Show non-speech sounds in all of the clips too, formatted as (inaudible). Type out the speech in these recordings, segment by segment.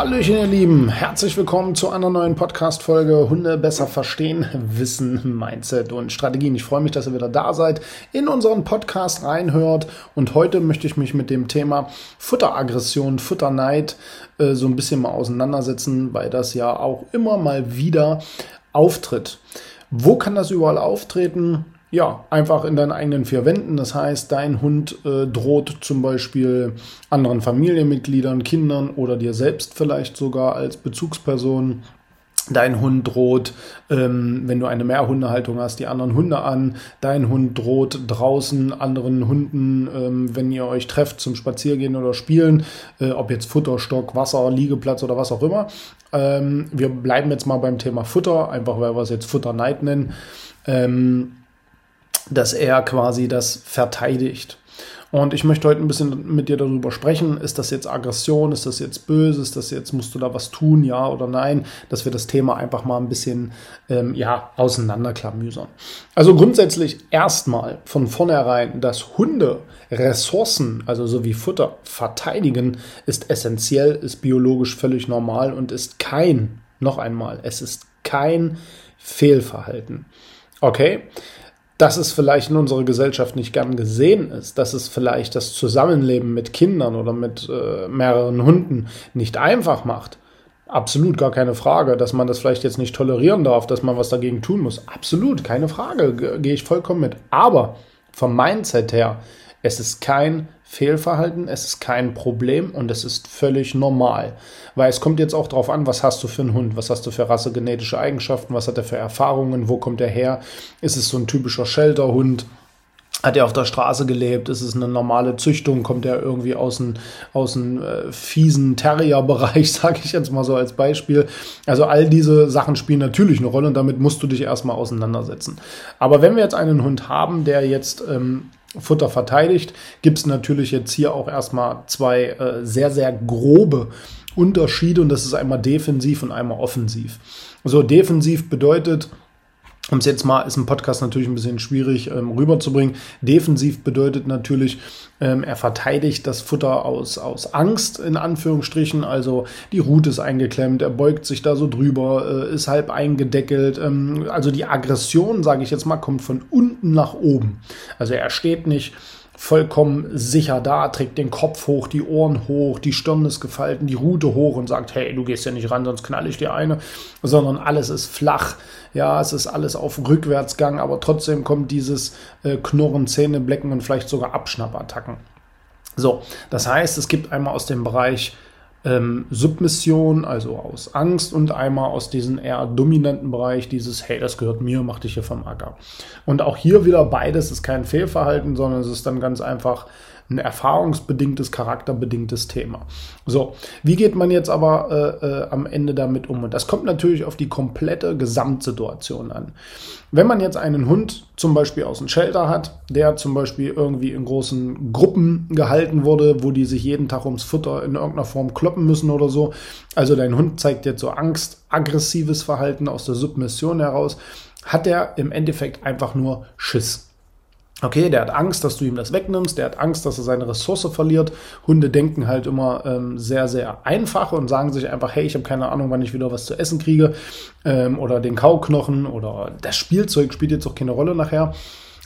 Hallöchen, ihr Lieben. Herzlich willkommen zu einer neuen Podcast-Folge Hunde besser verstehen, Wissen, Mindset und Strategien. Ich freue mich, dass ihr wieder da seid, in unseren Podcast reinhört. Und heute möchte ich mich mit dem Thema Futteraggression, Futterneid äh, so ein bisschen mal auseinandersetzen, weil das ja auch immer mal wieder auftritt. Wo kann das überall auftreten? Ja, einfach in deinen eigenen vier Wänden. Das heißt, dein Hund äh, droht zum Beispiel anderen Familienmitgliedern, Kindern oder dir selbst vielleicht sogar als Bezugsperson. Dein Hund droht, ähm, wenn du eine Mehrhundehaltung hast, die anderen Hunde an. Dein Hund droht draußen anderen Hunden, ähm, wenn ihr euch trefft zum Spaziergehen oder Spielen, äh, ob jetzt Futterstock, Wasser, Liegeplatz oder was auch immer. Ähm, wir bleiben jetzt mal beim Thema Futter, einfach weil wir es jetzt Futterneid nennen. Dass er quasi das verteidigt. Und ich möchte heute ein bisschen mit dir darüber sprechen. Ist das jetzt Aggression? Ist das jetzt böse? Ist das jetzt, musst du da was tun? Ja oder nein? Dass wir das Thema einfach mal ein bisschen, ähm, ja, auseinanderklamüsern. Also grundsätzlich erstmal von vornherein, dass Hunde Ressourcen, also so wie Futter, verteidigen, ist essentiell, ist biologisch völlig normal und ist kein, noch einmal, es ist kein Fehlverhalten. Okay? Dass es vielleicht in unserer Gesellschaft nicht gern gesehen ist, dass es vielleicht das Zusammenleben mit Kindern oder mit äh, mehreren Hunden nicht einfach macht. Absolut gar keine Frage, dass man das vielleicht jetzt nicht tolerieren darf, dass man was dagegen tun muss. Absolut, keine Frage, gehe ich vollkommen mit. Aber vom Mindset her, es ist kein Fehlverhalten, es ist kein Problem und es ist völlig normal. Weil es kommt jetzt auch darauf an, was hast du für einen Hund, was hast du für rassegenetische Eigenschaften, was hat er für Erfahrungen, wo kommt er her? Ist es so ein typischer Shelterhund? Hat er auf der Straße gelebt? Ist es eine normale Züchtung? Kommt er irgendwie aus dem, aus dem äh, fiesen Terrier-Bereich, (laughs) sage ich jetzt mal so als Beispiel? Also all diese Sachen spielen natürlich eine Rolle und damit musst du dich erstmal auseinandersetzen. Aber wenn wir jetzt einen Hund haben, der jetzt ähm, Futter verteidigt, gibt es natürlich jetzt hier auch erstmal zwei äh, sehr, sehr grobe Unterschiede und das ist einmal defensiv und einmal offensiv. So, defensiv bedeutet, um es jetzt mal, ist ein Podcast natürlich ein bisschen schwierig ähm, rüberzubringen. Defensiv bedeutet natürlich, ähm, er verteidigt das Futter aus, aus Angst, in Anführungsstrichen. Also die Rute ist eingeklemmt, er beugt sich da so drüber, äh, ist halb eingedeckelt. Ähm, also die Aggression, sage ich jetzt mal, kommt von unten nach oben. Also er steht nicht vollkommen sicher da, trägt den Kopf hoch, die Ohren hoch, die Stirn ist gefalten, die Rute hoch und sagt, hey, du gehst ja nicht ran, sonst knall ich dir eine, sondern alles ist flach. Ja, es ist alles auf Rückwärtsgang, aber trotzdem kommt dieses äh, Knurren, Zähneblecken und vielleicht sogar Abschnappattacken. So, das heißt, es gibt einmal aus dem Bereich ähm, Submission, also aus Angst und einmal aus diesem eher dominanten Bereich, dieses, hey, das gehört mir, mach dich hier vom Acker. Und auch hier wieder beides ist kein Fehlverhalten, sondern es ist dann ganz einfach ein erfahrungsbedingtes, charakterbedingtes Thema. So, wie geht man jetzt aber äh, äh, am Ende damit um? Und das kommt natürlich auf die komplette Gesamtsituation an. Wenn man jetzt einen Hund zum Beispiel aus dem Shelter hat, der zum Beispiel irgendwie in großen Gruppen gehalten wurde, wo die sich jeden Tag ums Futter in irgendeiner Form kloppen müssen oder so, also dein Hund zeigt jetzt so Angst, aggressives Verhalten aus der Submission heraus, hat er im Endeffekt einfach nur Schiss. Okay, der hat Angst, dass du ihm das wegnimmst, der hat Angst, dass er seine Ressource verliert. Hunde denken halt immer ähm, sehr, sehr einfach und sagen sich einfach, hey, ich habe keine Ahnung, wann ich wieder was zu essen kriege ähm, oder den Kauknochen oder das Spielzeug spielt jetzt auch keine Rolle nachher.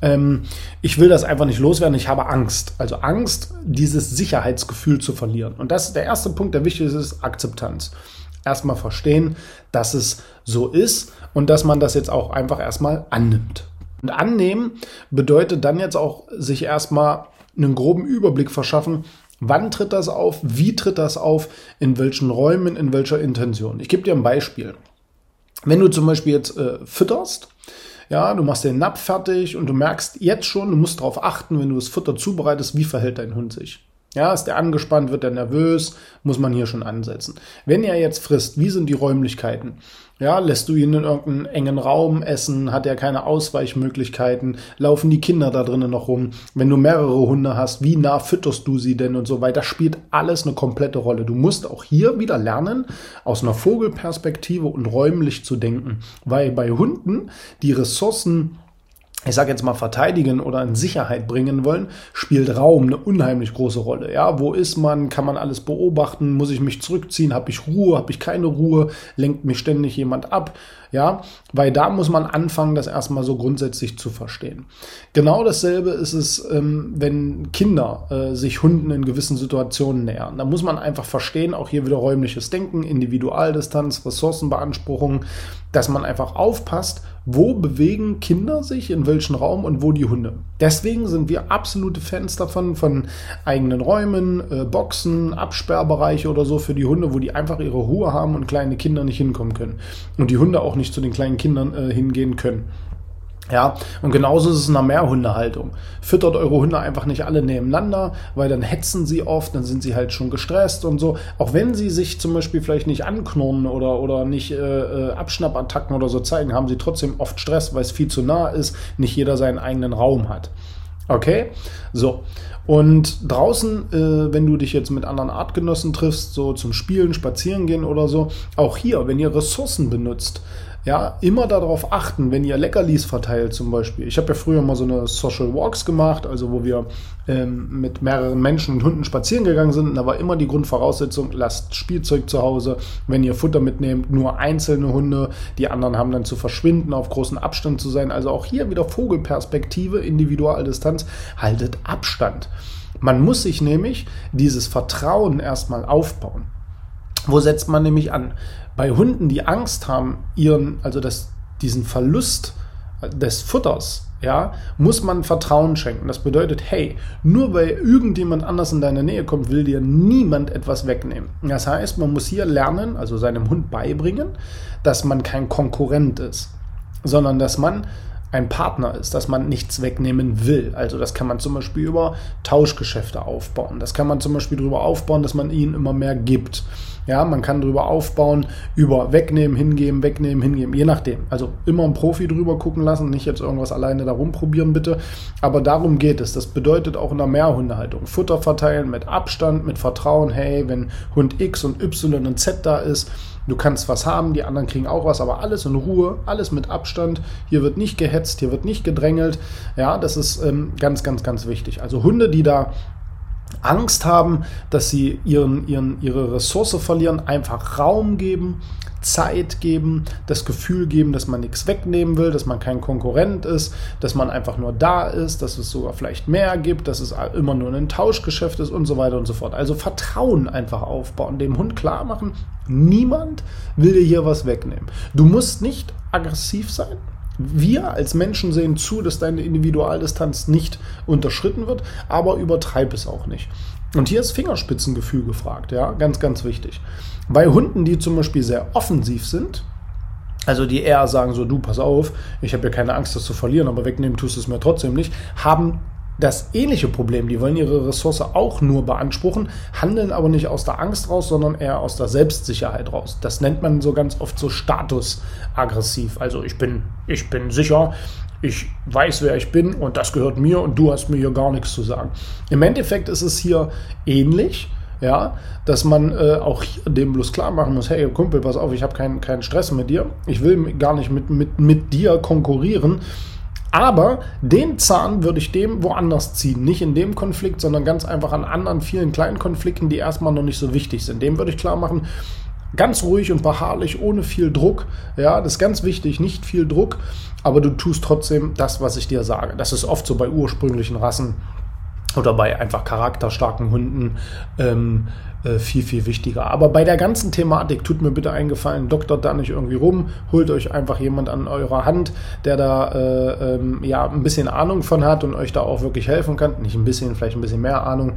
Ähm, ich will das einfach nicht loswerden, ich habe Angst. Also Angst, dieses Sicherheitsgefühl zu verlieren. Und das ist der erste Punkt, der wichtig ist, ist Akzeptanz. Erstmal verstehen, dass es so ist und dass man das jetzt auch einfach erstmal annimmt. Und annehmen bedeutet dann jetzt auch sich erstmal einen groben Überblick verschaffen, Wann tritt das auf? Wie tritt das auf? In welchen Räumen? In welcher Intention? Ich gebe dir ein Beispiel. Wenn du zum Beispiel jetzt äh, fütterst, ja, du machst den Napf fertig und du merkst jetzt schon, du musst darauf achten, wenn du das Futter zubereitest, wie verhält dein Hund sich. Ja, ist der angespannt, wird er nervös, muss man hier schon ansetzen. Wenn er jetzt frisst, wie sind die Räumlichkeiten? Ja, lässt du ihn in irgendeinen engen Raum essen? Hat er keine Ausweichmöglichkeiten? Laufen die Kinder da drinnen noch rum? Wenn du mehrere Hunde hast, wie nah fütterst du sie denn und so weiter? Spielt alles eine komplette Rolle. Du musst auch hier wieder lernen, aus einer Vogelperspektive und räumlich zu denken. Weil bei Hunden die Ressourcen ich sage jetzt mal verteidigen oder in Sicherheit bringen wollen, spielt Raum eine unheimlich große Rolle. Ja, wo ist man? Kann man alles beobachten? Muss ich mich zurückziehen? Habe ich Ruhe? Habe ich keine Ruhe? Lenkt mich ständig jemand ab? Ja, weil da muss man anfangen, das erstmal so grundsätzlich zu verstehen. Genau dasselbe ist es, ähm, wenn Kinder äh, sich Hunden in gewissen Situationen nähern. Da muss man einfach verstehen, auch hier wieder räumliches Denken, Individualdistanz, Ressourcenbeanspruchung, dass man einfach aufpasst, wo bewegen Kinder sich, in welchen Raum und wo die Hunde. Deswegen sind wir absolute Fans davon, von eigenen Räumen, äh, Boxen, Absperrbereiche oder so für die Hunde, wo die einfach ihre Ruhe haben und kleine Kinder nicht hinkommen können. Und die Hunde auch nicht zu den kleinen Kindern äh, hingehen können. Ja, und genauso ist es in einer Mehrhundehaltung. Füttert eure Hunde einfach nicht alle nebeneinander, weil dann hetzen sie oft, dann sind sie halt schon gestresst und so. Auch wenn sie sich zum Beispiel vielleicht nicht anknurren oder, oder nicht äh, äh Abschnappattacken oder so zeigen, haben sie trotzdem oft Stress, weil es viel zu nah ist, nicht jeder seinen eigenen Raum hat. Okay? So. Und draußen, äh, wenn du dich jetzt mit anderen Artgenossen triffst, so zum Spielen, Spazieren gehen oder so, auch hier, wenn ihr Ressourcen benutzt, ja, immer darauf achten, wenn ihr Leckerlis verteilt zum Beispiel. Ich habe ja früher mal so eine Social Walks gemacht, also wo wir ähm, mit mehreren Menschen und Hunden spazieren gegangen sind. Da war immer die Grundvoraussetzung, lasst Spielzeug zu Hause. Wenn ihr Futter mitnehmt, nur einzelne Hunde. Die anderen haben dann zu verschwinden, auf großen Abstand zu sein. Also auch hier wieder Vogelperspektive, Individualdistanz. Haltet Abstand. Man muss sich nämlich dieses Vertrauen erstmal aufbauen. Wo setzt man nämlich an? Bei Hunden, die Angst haben, ihren, also das, diesen Verlust des Futters, ja, muss man Vertrauen schenken. Das bedeutet, hey, nur weil irgendjemand anders in deine Nähe kommt, will dir niemand etwas wegnehmen. Das heißt, man muss hier lernen, also seinem Hund beibringen, dass man kein Konkurrent ist, sondern dass man ein Partner ist, dass man nichts wegnehmen will. Also das kann man zum Beispiel über Tauschgeschäfte aufbauen. Das kann man zum Beispiel darüber aufbauen, dass man ihnen immer mehr gibt. Ja, man kann darüber aufbauen, über wegnehmen, hingeben, wegnehmen, hingeben, je nachdem. Also immer einen Profi drüber gucken lassen, nicht jetzt irgendwas alleine da rumprobieren, bitte. Aber darum geht es. Das bedeutet auch in der Mehrhundehaltung. Futter verteilen mit Abstand, mit Vertrauen. Hey, wenn Hund X und Y und Z da ist, du kannst was haben, die anderen kriegen auch was, aber alles in Ruhe, alles mit Abstand. Hier wird nicht gehetzt, hier wird nicht gedrängelt. Ja, das ist ähm, ganz, ganz, ganz wichtig. Also Hunde, die da Angst haben, dass sie ihren, ihren, ihre Ressource verlieren, einfach Raum geben, Zeit geben, das Gefühl geben, dass man nichts wegnehmen will, dass man kein Konkurrent ist, dass man einfach nur da ist, dass es sogar vielleicht mehr gibt, dass es immer nur ein Tauschgeschäft ist und so weiter und so fort. Also Vertrauen einfach aufbauen, dem Hund klar machen, niemand will dir hier was wegnehmen. Du musst nicht aggressiv sein, wir als Menschen sehen zu, dass deine Individualdistanz nicht unterschritten wird, aber übertreib es auch nicht. Und hier ist Fingerspitzengefühl gefragt, ja, ganz, ganz wichtig. Bei Hunden, die zum Beispiel sehr offensiv sind, also die eher sagen so, du, pass auf, ich habe ja keine Angst, das zu verlieren, aber wegnehmen tust du es mir trotzdem nicht, haben das ähnliche Problem. Die wollen ihre Ressource auch nur beanspruchen, handeln aber nicht aus der Angst raus, sondern eher aus der Selbstsicherheit raus. Das nennt man so ganz oft so statusaggressiv. Also ich bin, ich bin sicher, ich weiß, wer ich bin und das gehört mir und du hast mir hier gar nichts zu sagen. Im Endeffekt ist es hier ähnlich. Ja, dass man äh, auch dem bloß klar machen muss, hey Kumpel, pass auf, ich habe keinen keinen Stress mit dir, ich will gar nicht mit, mit, mit dir konkurrieren, aber den Zahn würde ich dem woanders ziehen. Nicht in dem Konflikt, sondern ganz einfach an anderen vielen kleinen Konflikten, die erstmal noch nicht so wichtig sind. Dem würde ich klar machen, ganz ruhig und beharrlich, ohne viel Druck. Ja, das ist ganz wichtig, nicht viel Druck, aber du tust trotzdem das, was ich dir sage. Das ist oft so bei ursprünglichen Rassen oder bei einfach charakterstarken Hunden ähm, äh, viel, viel wichtiger. Aber bei der ganzen Thematik tut mir bitte eingefallen, doktert da nicht irgendwie rum, holt euch einfach jemand an eurer Hand, der da äh, ähm, ja ein bisschen Ahnung von hat und euch da auch wirklich helfen kann. Nicht ein bisschen, vielleicht ein bisschen mehr Ahnung.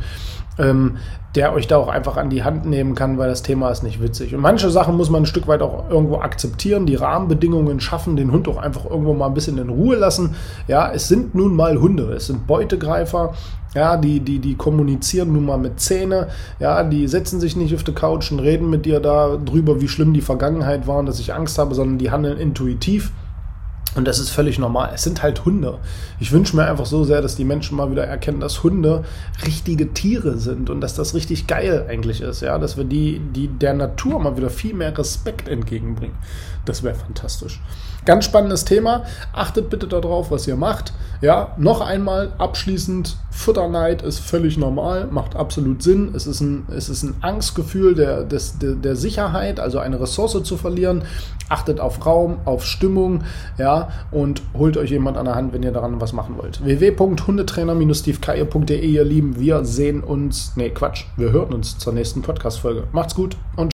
Ähm, der euch da auch einfach an die Hand nehmen kann, weil das Thema ist nicht witzig. Und manche Sachen muss man ein Stück weit auch irgendwo akzeptieren, die Rahmenbedingungen schaffen, den Hund auch einfach irgendwo mal ein bisschen in Ruhe lassen. Ja, es sind nun mal Hunde, es sind Beutegreifer, ja, die, die, die kommunizieren nun mal mit Zähne, ja, die setzen sich nicht auf die Couch und reden mit dir da drüber, wie schlimm die Vergangenheit war und dass ich Angst habe, sondern die handeln intuitiv. Und das ist völlig normal. Es sind halt Hunde. Ich wünsche mir einfach so sehr, dass die Menschen mal wieder erkennen, dass Hunde richtige Tiere sind und dass das richtig geil eigentlich ist, ja, dass wir die, die der Natur mal wieder viel mehr Respekt entgegenbringen. Das wäre fantastisch. Ganz spannendes Thema. Achtet bitte darauf, was ihr macht. Ja, noch einmal abschließend, Futterneid ist völlig normal, macht absolut Sinn. Es ist ein, es ist ein Angstgefühl der, des, der, der Sicherheit, also eine Ressource zu verlieren. Achtet auf Raum, auf Stimmung, ja, und holt euch jemand an der Hand, wenn ihr daran was machen wollt. www.hundetrainer-stevekeier.de, ihr Lieben. Wir sehen uns, nee, Quatsch, wir hören uns zur nächsten Podcast-Folge. Macht's gut und